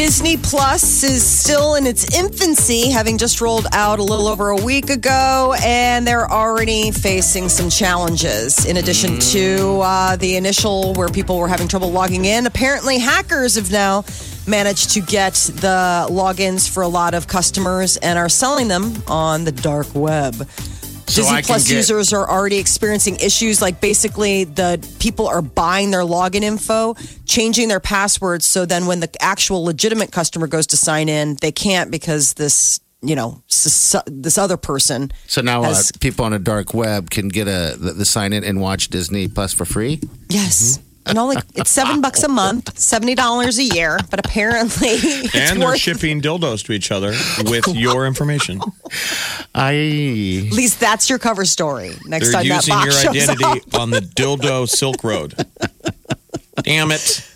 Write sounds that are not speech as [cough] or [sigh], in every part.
Disney Plus is still in its infancy, having just rolled out a little over a week ago, and they're already facing some challenges. In addition to uh, the initial where people were having trouble logging in, apparently hackers have now managed to get the logins for a lot of customers and are selling them on the dark web. So Disney Plus get- users are already experiencing issues like basically the people are buying their login info, changing their passwords. So then when the actual legitimate customer goes to sign in, they can't because this, you know, this other person. So now uh, people on a dark web can get a the, the sign in and watch Disney Plus for free. Yes. And only it's seven bucks a month, seventy dollars a year, but apparently [laughs] it's and they're worth shipping dildos to each other with [laughs] your information. I at least that's your cover story. Next They're time that using your box shows identity up. on the dildo Silk Road. Damn it.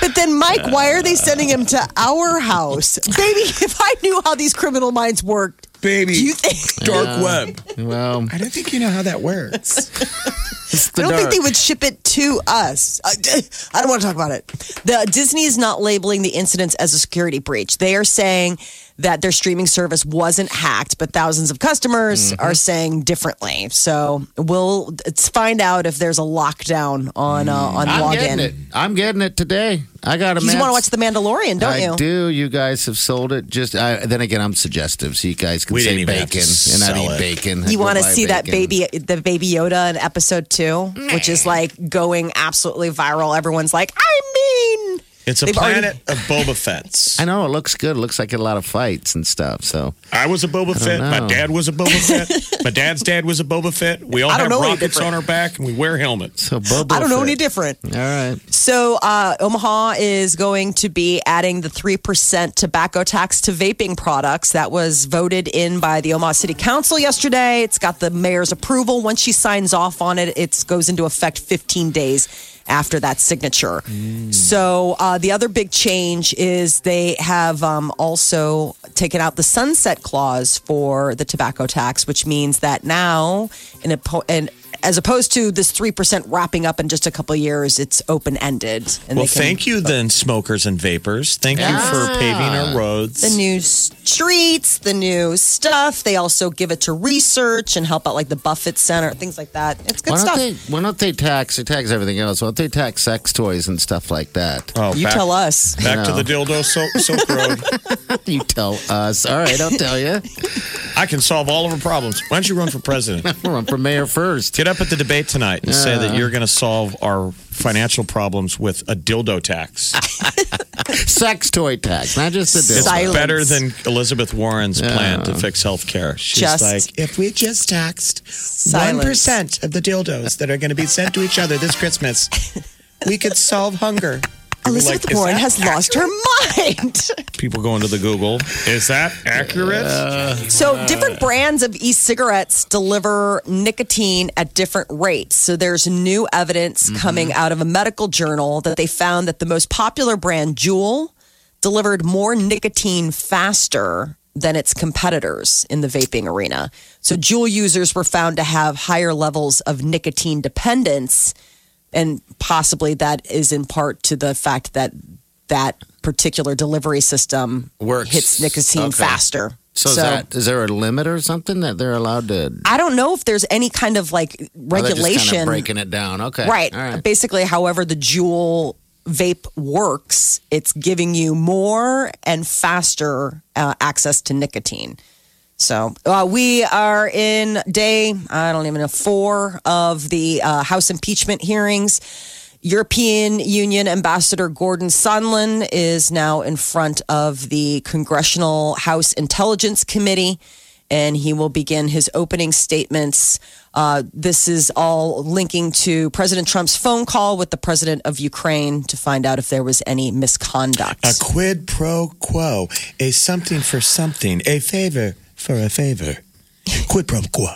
But then, Mike, why are they sending him to our house? Baby, [laughs] if I knew how these criminal minds worked, Baby. do you think Dark web. well, I don't think you know how that works. [laughs] it's I don't think they would ship it to us. I, I don't want to talk about it. The Disney is not labeling the incidents as a security breach. They are saying that their streaming service wasn't hacked, but thousands of customers Mm-hmm. are saying differently. So we'll let's find out if there's a lockdown on uh, on I'm getting login. it. I'm getting it today. I got a You want to watch The Mandalorian, don't I you? do. You guys have sold it. Just I, then again, I'm suggestive, so you guys can We say didn't even have to bacon, and I sell eat it. bacon. You want to buy see that baby, the baby Yoda in episode two, which is like going absolutely viral. Everyone's like, I mean, It's a They've already- planet of Boba Fett's. [laughs] I know it looks good. It looks like a lot of fights and stuff. So I was a Boba Fett. My dad was a Boba [laughs] Fett. My dad's dad was a Boba Fett. We all I don't have know any rockets different. on our back and we wear helmets. so Boba I don't know Fett. any different. All right. So, uh, Omaha is going to be adding the 3% tobacco tax to vaping products. That was voted in by the Omaha City Council yesterday. It's got the mayor's approval. Once she signs off on it, it goes into effect 15 days after that signature. So, uh, the other big change is they have um, also taken out the sunset clause for the tobacco tax, which means that now, in a, po- in, as opposed to this 3% wrapping up in just a couple of years, it's open ended. Well, thank you then, smokers and vapors. Thank you for paving our roads. The new streets, the new stuff. They also give it to research and help out like the Buffett Center, things like that. It's good Why stuff. they? Why don't they tax? They tax everything else. Why don't they tax sex toys and stuff like that? oh, you back, tell us. Back to the dildo soap, Silk Road. [laughs] You tell us. All right, I'll tell you. I can solve all of our problems. Why don't you run for president? I'll [laughs] run for mayor first. Get up at the debate tonight and say that you're going to solve our financial problems with a dildo tax. [laughs] Sex toy tax, not just the It's dildo. Silence. better than Elizabeth Warren's plan to fix health care. She's Just- like, if we just taxed Silence. 1% of the dildos that are going to be sent to each other this Christmas, we could solve hunger. We're Elizabeth like, Warren that has lost her mind. [laughs] People go into the Google. Is that accurate? So, different brands of e cigarettes deliver nicotine at different rates. So, there's new evidence mm-hmm. coming out of a medical journal that they found that the most popular brand, Juul, delivered more nicotine faster than its competitors in the vaping arena. So, Juul users were found to have higher levels of nicotine dependence. And possibly that is in part to the fact that that particular delivery system Works. hits nicotine Okay. faster. So, is, that, is there a limit or something that they're allowed to? I don't know if there's any kind of like Or they're just regulation. kind of breaking it down. Okay, right. All right. Basically, however the Juul vape works, it's giving you more and faster uh, access to nicotine. So uh, we are in day, I don't even know, four of the uh, House impeachment hearings. European Union Ambassador Gordon Sondland is now in front of the Congressional House Intelligence Committee. and he will begin his opening statements. Uh, this is all linking to President Trump's phone call with the president of Ukraine to find out if there was any misconduct. A quid pro quo, a something for something, a favor for a favor. Quid pro quo.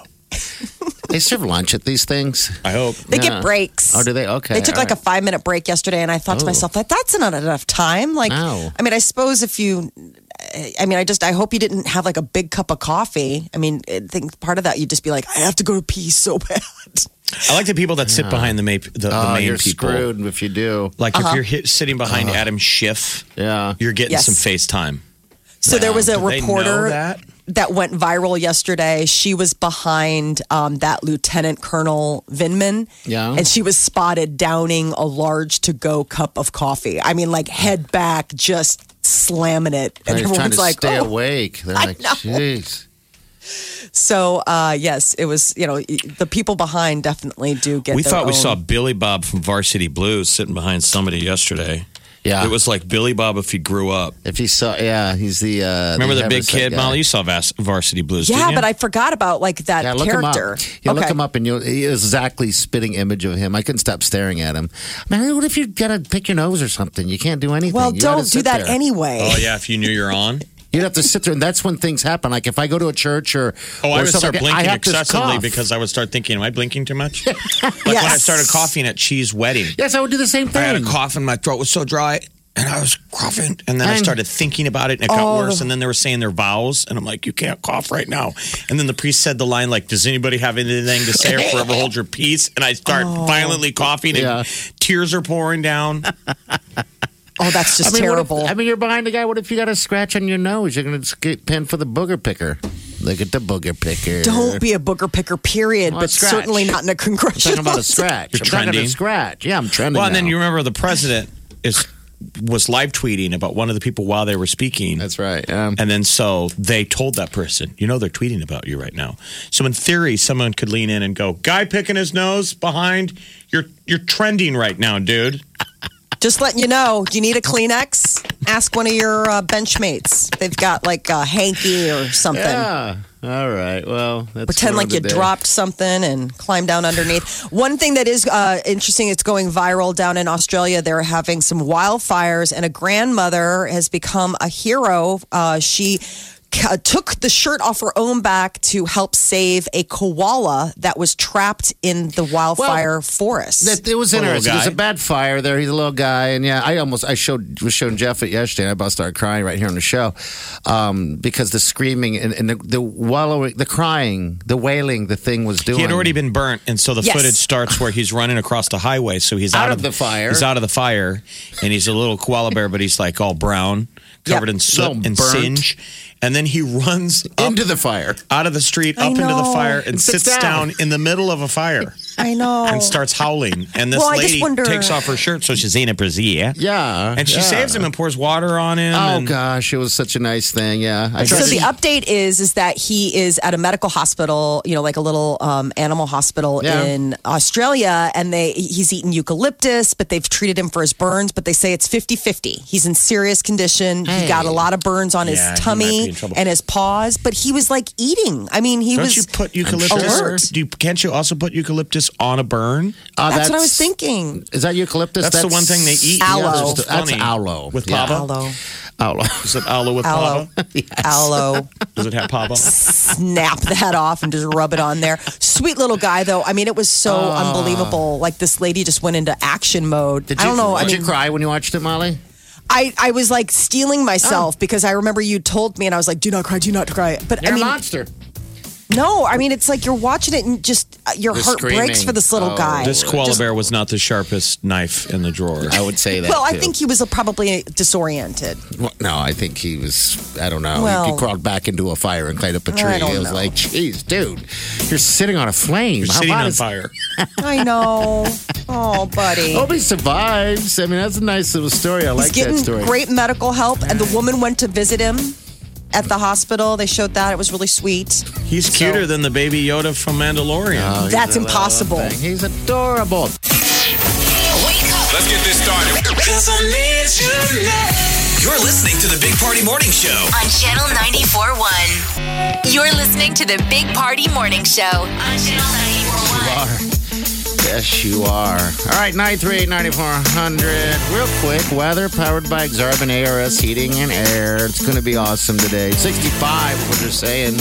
They serve lunch at these things. I hope. They Yeah. get breaks. Oh, do they? Okay, They took all like a right. five minute break yesterday, and I thought to Oh. myself, that that's not enough time. Like, No. I mean, I suppose if you, I mean, I just, I hope you didn't have like a big cup of coffee. I mean, I think part of that you'd just be like, I have to go to pee so [laughs] bad. I like the people that sit behind the, ma- the, the Oh, main you're people. screwed if you do. Like if uh-huh. you're hit, sitting behind uh-huh. Adam Schiff, Yeah. you're getting Yes. some FaceTime. So there was a Do they know reporter that? that went viral yesterday. She was behind um, that Lieutenant Colonel Vindman. Yeah. And she was spotted downing a large to go cup of coffee. I mean, like head back, just slamming it. And They're trying everyone's to like, stay oh. awake. They're I like, know. jeez. So, uh, yes, it was, you know, the people behind definitely do get we their thought we own- saw Billy Bob from Varsity Blues sitting behind somebody yesterday. Yeah. It was like Billy Bob if he grew up. If he saw, yeah, he's the. Uh, Remember the big kid, guy. Molly? You saw Vas- Varsity Blues, Yeah, didn't you? but I forgot about like that Yeah, look character. him up. You look him up, and you'll he is exactly spitting image of him. I couldn't stop staring at him. Man, what if you gotta pick your nose or something? You can't do anything. Well, You don't do that there. anyway. Oh, yeah, if you knew you're on. [laughs] You'd have to sit there, and that's when things happen. Like if I go to a church or Oh, or I would start like blinking I to excessively because I would start thinking, am I blinking too much? [laughs] like when I started coughing at Cheese Wedding. yes, I would do the same thing. I had a cough and my throat was so dry. And I was coughing, and then I And- started thinking about it, and it got Oh. worse. And then they were saying their vows, and I'm like, "You can't cough right now." And then the priest said the line, like, "Does anybody have anything to say or [laughs] forever hold your peace?" And I start oh. violently coughing, and Yeah. tears are pouring down. [laughs] oh, that's just I mean, what if- terrible. I mean, you're behind the guy. What if you got a scratch on your nose? You're going to get pinned for the booger picker. Look at the booger picker. don't be a booger picker, period, Well, but scratch. certainly not in a I'm congressional. talking about a [laughs] scratch. You're I'm talking about trending. a scratch. Yeah, I'm trending. Well, and then you remember the president is was live tweeting about one of the people while they were speaking. That's right. Um, And then so they told that person, you know, they're tweeting about you right now. So in theory, someone could lean in and go, "Guy picking his nose behind, you're you're trending right now, dude." Just letting you know, do you need a Kleenex? Ask one of your uh, bench mates. They've got like a hanky or something. yeah. All right. Well, that's Pretend like you today. dropped something and climb down underneath. One thing that is uh, interesting, it's going viral down in Australia. They're having some wildfires, and a grandmother has become a hero. Uh, she ca- took the shirt off her own back to help save a koala that was trapped in the wildfire forest. That, it was Poor little interesting. There's a bad fire there. He's a little guy, and yeah, I almost I showed was showing Jeff it yesterday. And I about started crying right here on the show um, because the screaming and, and the, the wallowing, the crying, the wailing, the thing was doing. He had already been burnt, and so the Yes. footage starts where he's running across the highway. So he's Out out, of the fire. He's out of the fire, and he's a little koala bear, but he's like all brown, covered Yep. in soot So and burnt. singe. And then he runs up into the fire. out of the street, I up into the fire, and And sits sits down. down in the middle of a fire. I know. and starts howling. And this Well, I just lady wonder- takes off her shirt, so she's in a brazier. Yeah, And she yeah. saves him and pours water on him. Oh and gosh, it was such a nice thing. Yeah, I So tried the update is is that he is at a medical hospital, you know, like a little um, animal hospital Yeah. in Australia, and they he's eaten eucalyptus, but they've treated him for his burns, but they say it's 50-50. He's in serious condition. He Hey. got a lot of burns on Yeah, his he might be tummy in trouble. and his paws, but he was like eating. I mean, he Don't was you put eucalyptus? alert. Do you, can't you also put eucalyptus on a burn? Oh, That's, what I was thinking. Is that eucalyptus? That's, the one thing they eat. Aloe. It's That's funny. aloe. with Yeah. pava. Aloe, Aloe. Is it aloe with Aloe. pava? [laughs] aloe. Does it have pava? snap that off and just rub it on there. Sweet little guy, though. I mean, it was so ah. unbelievable. Like this lady just went into action mode. Did I don't know. I Did mean, you cry when you watched it, Molly? I, I was like stealing Oh. myself ah. because I remember you told me, and I was like, "Do not cry, do not cry." But You're I mean, a monster. No, I mean, it's like you're watching it and just uh, your You're heart breaks for this little Oh. guy. This koala Just- bear was not the sharpest knife in the drawer. I would say that. Well, I too. think he was probably disoriented. Well, no, I think he was. I don't know. Well- he, he crawled back into a fire and climbed up a I tree. don't It was know. like, "Geez, dude, you're sitting on a flame. You're How sitting hot on is- fire. [laughs] I know. Oh, buddy. Hope he survives. I mean, that's a nice little story. I He's like that getting story. great medical help, and the woman went to visit him at the hospital. They showed that it was really sweet. He's cuter than the baby Yoda from Mandalorian. Oh, That's uh, impossible. He's adorable. Let's get this started. You're listening to the Big Party Morning Show. On Channel 94.1. You're listening to the Big Party Morning Show. On Channel 94.1. Yes, you are. All right, 938 9400. Real quick, weather powered by Exarban ARS Heating and Air. It's going to be awesome today. 65, what they're saying.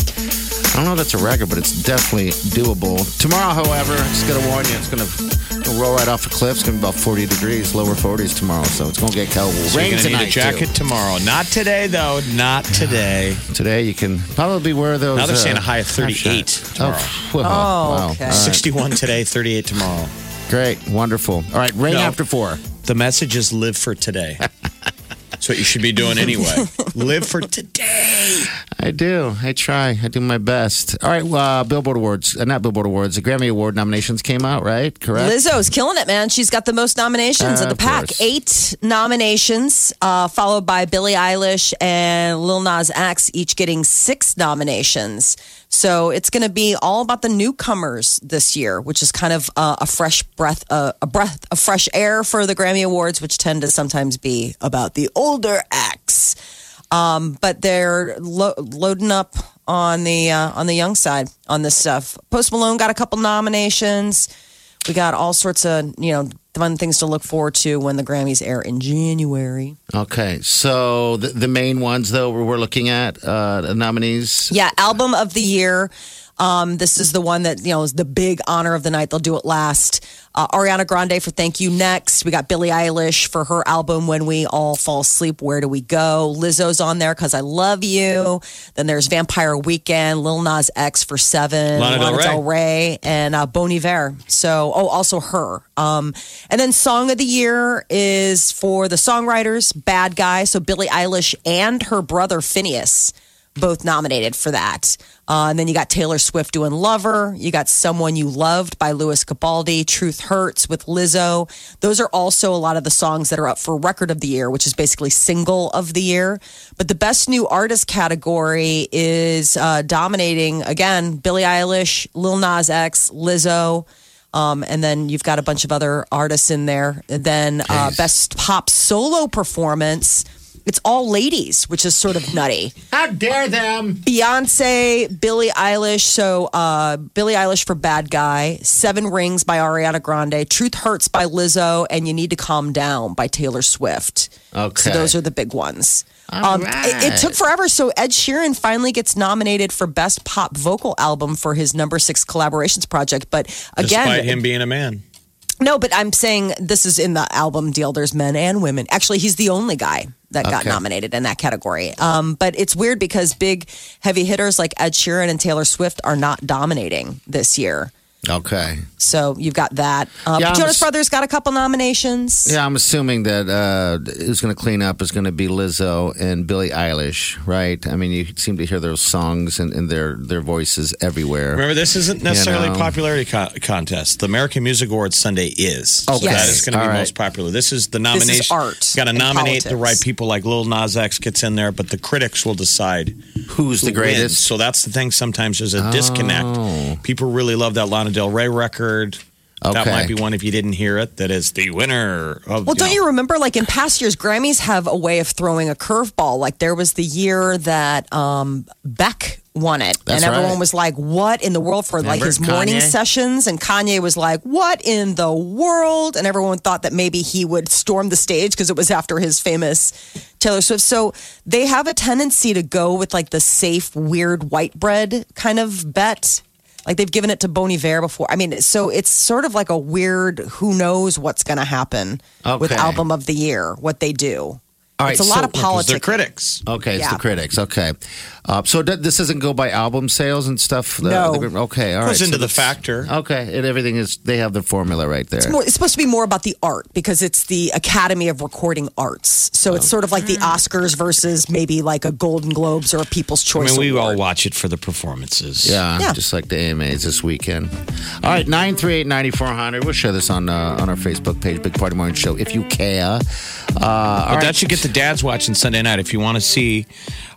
I don't know if that's a record, but it's definitely doable. Tomorrow, however, just going to warn you, it's going to roll right off a cliff. It's going to be about 40 degrees, lower 40s tomorrow, so it's going to get cold. So Rain you're gonna tonight, need a jacket too. tomorrow. Not today, though. Not today. Today, you can probably wear those. Now they're uh, saying a high of 38 tomorrow. shot. Oh, well, Oh, wow. okay. All right. 61 today, 38 tomorrow. Great, wonderful. All right, rain No. after four. The message is live for today. [laughs] That's what you should be doing anyway. [laughs] live for today. I do. I try. I do my best. All right, uh, Billboard Awards, uh, not Billboard Awards, the Grammy Award nominations came out, right? Correct. Lizzo's killing it, man. She's got the most nominations Uh, of the pack. course. Eight nominations, uh, followed by Billie Eilish and Lil Nas X, each getting six nominations. So it's going to be all about the newcomers this year, which is kind of uh, a fresh breath, uh, a breath of fresh air for the Grammy Awards, which tend to sometimes be about the older acts. Um, but they're lo- loading up on the uh, on the young side on this stuff. Post Malone got a couple nominations. We got all sorts of you know fun things to look forward to when the Grammys air in January. Okay, so the, the main ones, though, we're we're looking at uh, the nominees. Yeah, album of the year. Um, this is the one that you know is the big honor of the night. They'll do it last. Uh, Ariana Grande for "Thank You" next. We got Billie Eilish for her album "When We All Fall Asleep." Where do we go? Lizzo's on there because I love you. Then there's Vampire Weekend, Lil Nas X for Seven, Lana Del Rey, and uh, Bon Iver. So, oh, also her. Um, and then song of the year is for the songwriters, Bad Guy. So Billie Eilish and her brother Finneas both nominated for that. Uh, and then you got Taylor Swift doing Lover. You got Someone You Loved by Lewis Capaldi. Truth Hurts with Lizzo. Those are also a lot of the songs that are up for Record of the Year, which is basically single of the year. But the Best New Artist category is uh, dominating, again, Billie Eilish, Lil Nas X, Lizzo. Um, and then you've got a bunch of other artists in there. And then uh, Best Pop Solo Performance. It's all ladies, which is sort of nutty. How dare them? Beyonce, Billie Eilish. So uh, Billie Eilish for Bad Guy, Seven Rings by Ariana Grande, Truth Hurts by Lizzo, and You Need to Calm Down by Taylor Swift. Okay. So those are the big ones. Um, right. it, it took forever. So Ed Sheeran finally gets nominated for Best Pop Vocal Album for his number six collaborations project. But again, Despite him being a man. No, but I'm saying this is in the album deal. There's men and women. Actually, he's the only guy that got Okay. nominated in that category. Um, but it's weird because big heavy hitters like Ed Sheeran and Taylor Swift are not dominating this year. Okay. So you've got that. Uh, Yeah, Jonas s- Brothers got a couple nominations. Yeah, I'm assuming that uh, who's going to clean up is going to be Lizzo and Billie Eilish, right? I mean, you seem to hear those songs and, and their their voices everywhere. Remember, this isn't necessarily know. a popularity co- contest. The American Music Awards Sunday is. Okay. So that Yes. is going to be All right. most popular. This is the is nomination. art Got to and nominate the right people, like Lil Nas X gets in there, but the critics will decide Who's the who wins. greatest? So that's the thing. Sometimes there's a Oh. disconnect. People really love that Lana Del Rey record. That might be one if you didn't hear it. That is the winner of. Well, don't know. you remember, like in past years, Grammys have a way of throwing a curveball. Like there was the year that um, Beck won it, That's and everyone right. was like, "What in the world?" For like Remember his morning sessions, and Kanye was like, "What in the world?" And everyone thought that maybe he would storm the stage because it was after his famous Taylor Swift. So they have a tendency to go with like the safe, weird white bread kind of bet. Like they've given it to Bon Iver before. I mean, so it's sort of like a weird. Who knows what's going to happen with album of the year? What they do. All right, it's a right, lot so- of Because politics. they're critics. Okay, it's Yeah. the critics. Okay, uh, so th- this doesn't go by album sales and stuff. The- No. the- okay, all right. Goes into so the factor. Okay, and everything is. They have the formula right there. It's, more, it's supposed to be more about the art because it's the Academy of Recording Arts. So it's sort of like the Oscars versus maybe like a Golden Globes or a People's Choice. I mean, we all watch it for the performances. Yeah, Yeah. just like the AMAs this weekend. All right, nine three eight ninety four hundred. We'll share this on uh, on our Facebook page, Big Party Morning Show, if you care. Uh, all But right. that should get the dads watching Sunday night if you want to see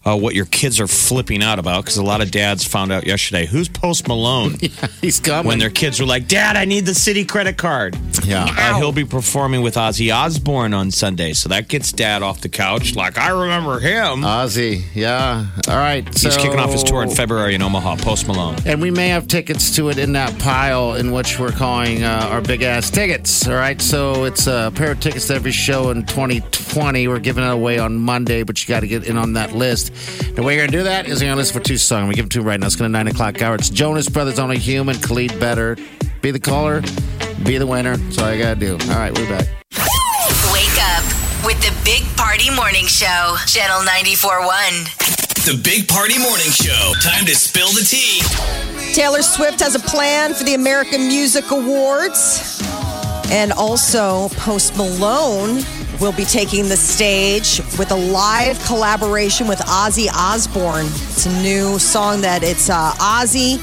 uh, what your kids are flipping out about. Because a lot of dads found out yesterday who's Post Malone [laughs] He's coming. when their kids were like, "Dad, I need the city credit card." Yeah. Uh, he'll be performing with Ozzy Osbourne on Sunday, so that gets Dad off the couch. Like I remember him. Ozzy, yeah. All right. He's kicking off his tour in February in Omaha. Post Malone. And we may have tickets to it in that pile in which we're calling uh, our big ass tickets. All right. So it's a pair of tickets to every show in 2020. We're giving it away on Monday, but you got to get in on that list. The way you're going to do that is you're going to listen for two songs. We give them to you right now. It's going to 9 o'clock hour. It's Jonas Brothers Only Human, Khalid Better. Be the caller, be the winner. That's all you got to do. All right. We're back. Wake up with the Big Party Morning Show, Channel 94.1. The Big Party Morning Show. Time to spill the tea. Taylor Swift has a plan for the American Music Awards. And also, Post Malone will be taking the stage with a live collaboration with Ozzy Osbourne. It's a new song that it's uh, Ozzy,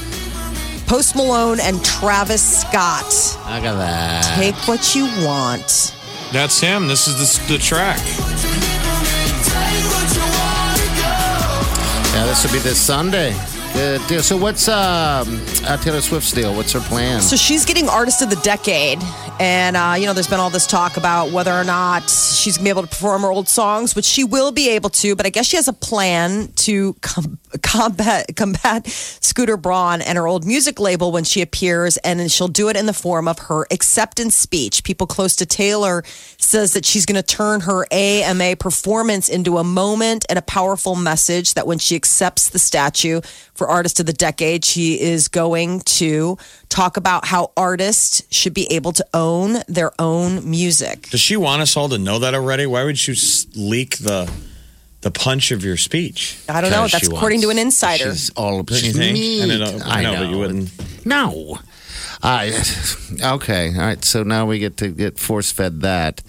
Post Malone, and Travis Scott. I got that. Take what you want. That's him. This is the, the track. Yeah, this will be this Sunday. Deal. So, what's um, uh, Taylor Swift's deal? What's her plan? So she's getting Artist of the Decade. And, uh, you know, there's been all this talk about whether or not she's to be able to perform her old songs, which she will be able to. But I guess she has a plan to com- combat, combat Scooter Braun and her old music label when she appears. And she'll do it in the form of her acceptance speech. People close to Taylor says that she's going to turn her AMA performance into a moment and a powerful message that when she accepts the statue for Artist of the Decade, she is going to talk about how artists should be able to own their own music. Does she want us all to know that already? Why would you leak the the punch of your speech? I don't know. That's she according to an insider. She's all Don't you think? Me. I know, I know, but you wouldn't. No. I okay. All right. So now we get to get force fed that.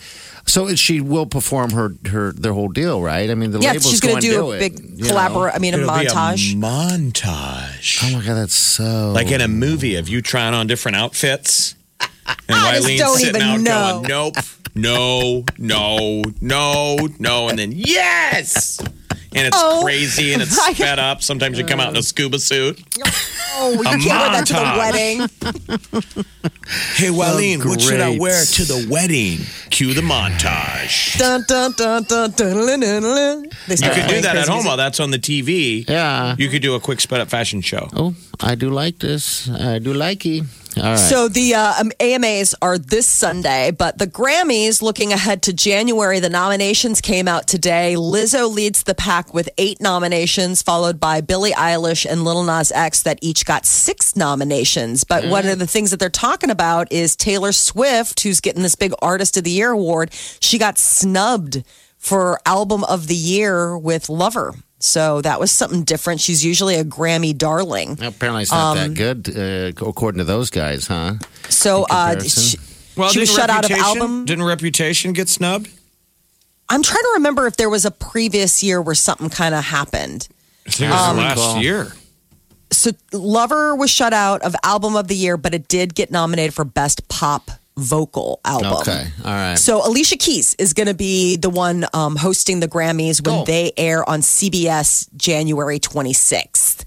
So she will perform her her their whole deal, right? I mean, the Yeah, label's she's going to going do a it, big you collaborate. I mean, a It'll be montage. montage. Oh my god, that's so Like in a movie of you trying on different outfits. [laughs] And I just Wileen's don't sitting even out know. going, nope, no, no, no, no, and then yes. And it's Oh, crazy and it's [laughs] I- sped up. Sometimes you come out in a scuba suit. oh, you A can't wear that to the wedding. [laughs] Hey, Wileen, what should I wear to the wedding? Cue the montage. Dun, dun, dun, dun, dun, dun, dun, dun. You could do that at home while that's on the TV. Yeah. You could do a quick sped up fashion show. Oh, I do like this. I do like it. All right. So the uh, um, AMAs are this Sunday, but the Grammys looking ahead to January. The nominations came out today. Lizzo leads the pack with eight nominations, followed by Billie Eilish and Lil Nas X that each got six nominations. But one of the things that they're talking about is Taylor Swift, who's getting this big Artist of the Year award. She got snubbed for Album of the Year with Lover. So that was something different. She's usually a Grammy darling. Apparently, it's not Um, that good, uh, according to those guys, huh? So uh, comparison. she, she was shut out of album. Didn't Reputation get snubbed? I'm trying to remember if there was a previous year where something kind of happened. I think it was Um, last Recall. year. So Lover was shut out of album of the year, but it did get nominated for best pop vocal album. Okay. All right. So Alicia Keys is going to be the one um, hosting the Grammys when Cool. they air on CBS January 26th.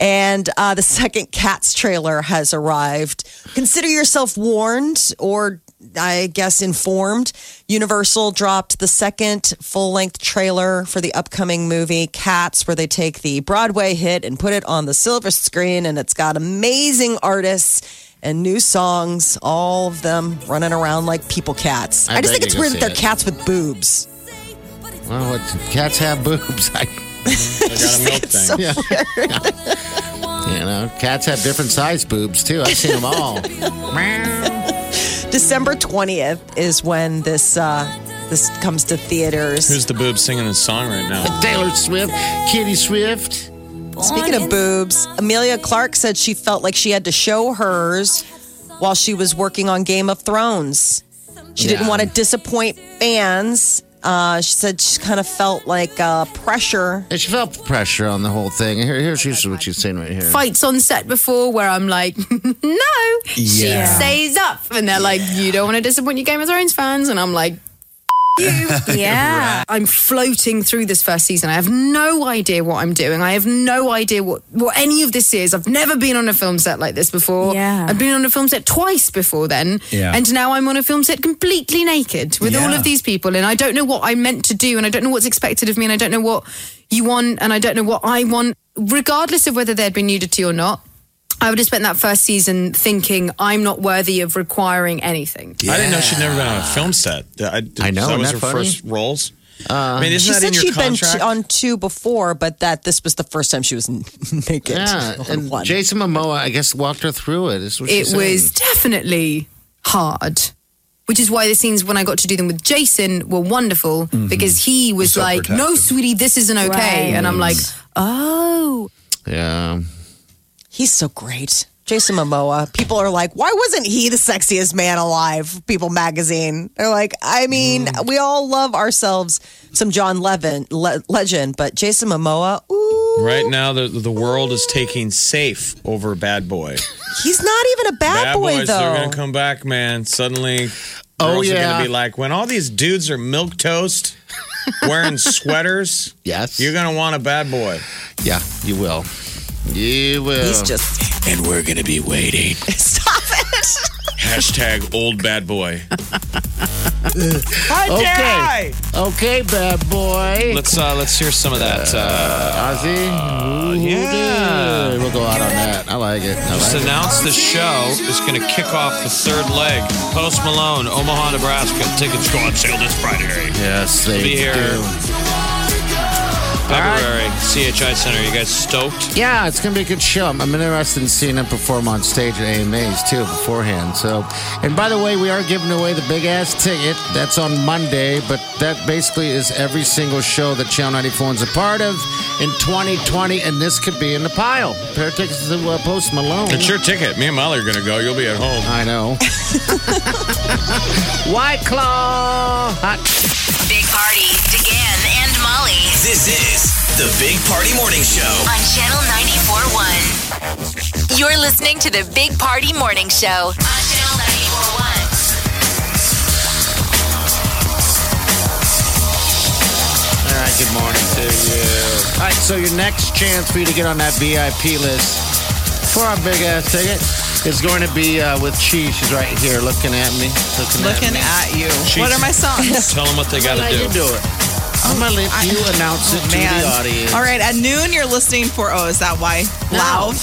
And uh, the second Cats trailer has arrived. Consider yourself warned or I guess informed. Universal dropped the second full length trailer for the upcoming movie Cats, where they take the Broadway hit and put it on the silver screen. And it's got amazing artists and new songs, all of them running around like people cats. I I, just think it's weird that they're it. cats with boobs. well, what, cats have boobs. [laughs] I, I got a milk thing. So you know, cats have different size boobs too. I've seen them all. [laughs] December 20th is when this uh, this comes to theaters. Who's the boob singing this song right now? Taylor Swift, Kitty Swift. Speaking of boobs, Emilia Clarke said she felt like she had to show hers while she was working on Game of Thrones. She didn't want to disappoint fans. Uh, she said she kind of felt like uh, pressure. And she felt pressure on the whole thing. Here, here's usually what she's saying right here. fights on set before where I'm like, [laughs] no, she Yeah. stays up. And they're like, you don't want to disappoint your Game of Thrones fans. And I'm like, you. [laughs] Yeah. I'm floating through this first season. I have no idea what I'm doing. I have no idea what, what any of this is. I've never been on a film set like this before. Yeah. I've been on a film set twice before then. Yeah. And now I'm on a film set completely naked with all of these people. And I don't know what I'm meant to do. And I don't know what's expected of me. And I don't know what you want. And I don't know what I want. Regardless of whether there'd been nudity or not, I would have spent that first season thinking I'm not worthy of requiring anything. I didn't know she'd never been on a film set. I, I know, That was isn't her funny? first roles. Uh, I mean, isn't She that said in your she'd been contract? t- on two before, but that this was the first time she was n- [laughs] naked. Yeah, and one. Jason Momoa, I guess, walked her through it. Is what it she's was saying. definitely hard. Which is why the scenes when I got to do them with Jason were wonderful mm-hmm. because he was so like, "No, sweetie, this isn't okay," Right. and I'm like, mm. "Oh, Yeah. He's so great. Jason Momoa. People are like, why wasn't he the sexiest man alive? People magazine. They're like, I mean, mm. we all love ourselves some John Levin le- legend, but Jason Momoa, ooh, Right now, the the world is taking safe over Bad Boy. he's not even a bad, boy boys, though. they're gonna come back, man. Suddenly, Oh, girls are gonna be like, when all these dudes are milk toast, wearing [laughs] sweaters. Yes. you're gonna want a bad boy. Yeah, you will. You will. He's just And we're gonna be waiting. [laughs] stop it. Hashtag old bad boy. okay. Okay, bad boy. Let's uh let's hear some of that. Uh, Ozzy. Ooh, yeah. We'll go out on that. I like it. I just like it. announced the show is going to kick off the third leg. Post Malone, Omaha, Nebraska. Tickets go on sale this Friday. Yes, they Be here. do. February, CHI Center. You guys stoked? Yeah, it's gonna be a good show. I'm, I'm interested in seeing him perform on stage at AMAs too beforehand. So, and by the way, we are giving away the big ass ticket. That's on Monday, but that basically is every single show that Channel 94 is a part of in 2020, and this could be in the pile. Pair of tickets to uh, Post Malone. It's your ticket. Me and Molly are going to go. You'll be at home. I know. [laughs] White Claw. Hot. Big Party, DeGan and Molly This is the Big Party Morning Show. on Channel 94.1. You're listening to the Big Party Morning Show on Channel 94.1. All right, good morning to you. All right, so your next chance for you to get on that VIP list for our big ass ticket is going to be uh, with Chi. She's right here looking at me. Looking, Looking at, me. at you. What are my songs? [laughs] Tell them what they got to How you do. do it? I'm going to let you announce it to Man. the audience. All right, at noon you're listening for oh, is that why? Lauv.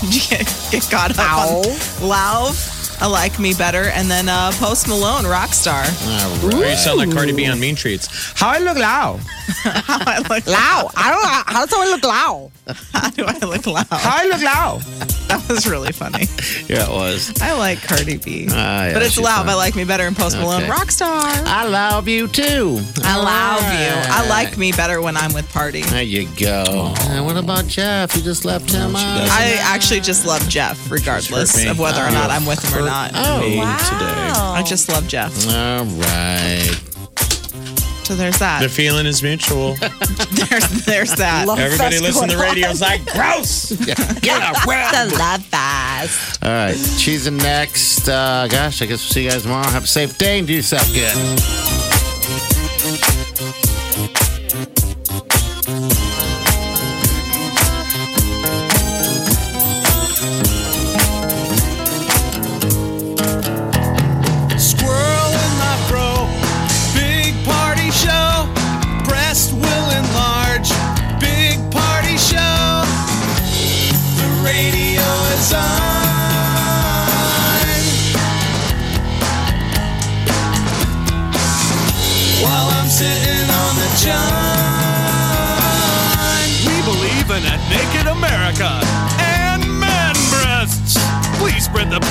[laughs] Did you get, get caught up on Lauv? I like me better. And then uh, Post Malone, Rockstar. All Or right. you sound like Cardi B on Mean Treats. How I look loud. [laughs] How I look Loud. I don't know. How does someone look loud? [laughs] How do I look loud? How I look loud. That was really funny. [laughs] Yeah, it was. I like Cardi B. Ah, yeah, but it's she's Lauv. fine. I like me better in Post Malone, Okay. Rockstar. I love you too. I All love you. I like me better when I'm with Party. There you go. And what about Jeff? You just left him out. I actually just love Jeff, regardless of whether or not I'm with him or not. Oh, Wow. today. I just love Jeff. All right. So there's that. The feeling is mutual. [laughs] There's there's that. Love Everybody listen to the radio radio's like, gross. Get [laughs] [laughs] a The love fest. All right, she's in next. Uh, gosh, I guess we'll see you guys tomorrow. Have a safe day and do yourself good.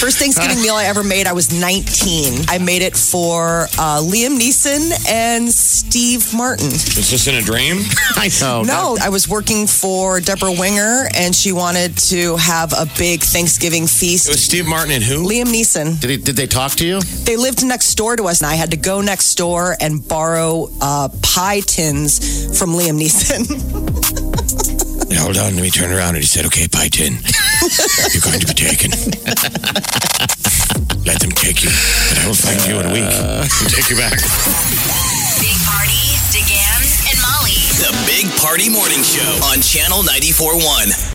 First Thanksgiving meal I ever made, I was 19. I made it for uh, Liam Neeson and Steve Martin. Is this in a dream? [laughs] I know. No, I was working for Debra Winger, and she wanted to have a big Thanksgiving feast. It feast. was Steve Martin and who? Liam Neeson. Did, he, did they talk to you? They lived next door to us, and I had to go next door and borrow uh, pie tins from Liam Neeson. [laughs] Yeah, hold on, let me turn around. And he said, okay, pie tin. [laughs] You're going to be taken. Let them take you, but I will find you in a week and take you back. Big Party, DeGan, and Molly. The Big Party Morning Show on Channel 94.1.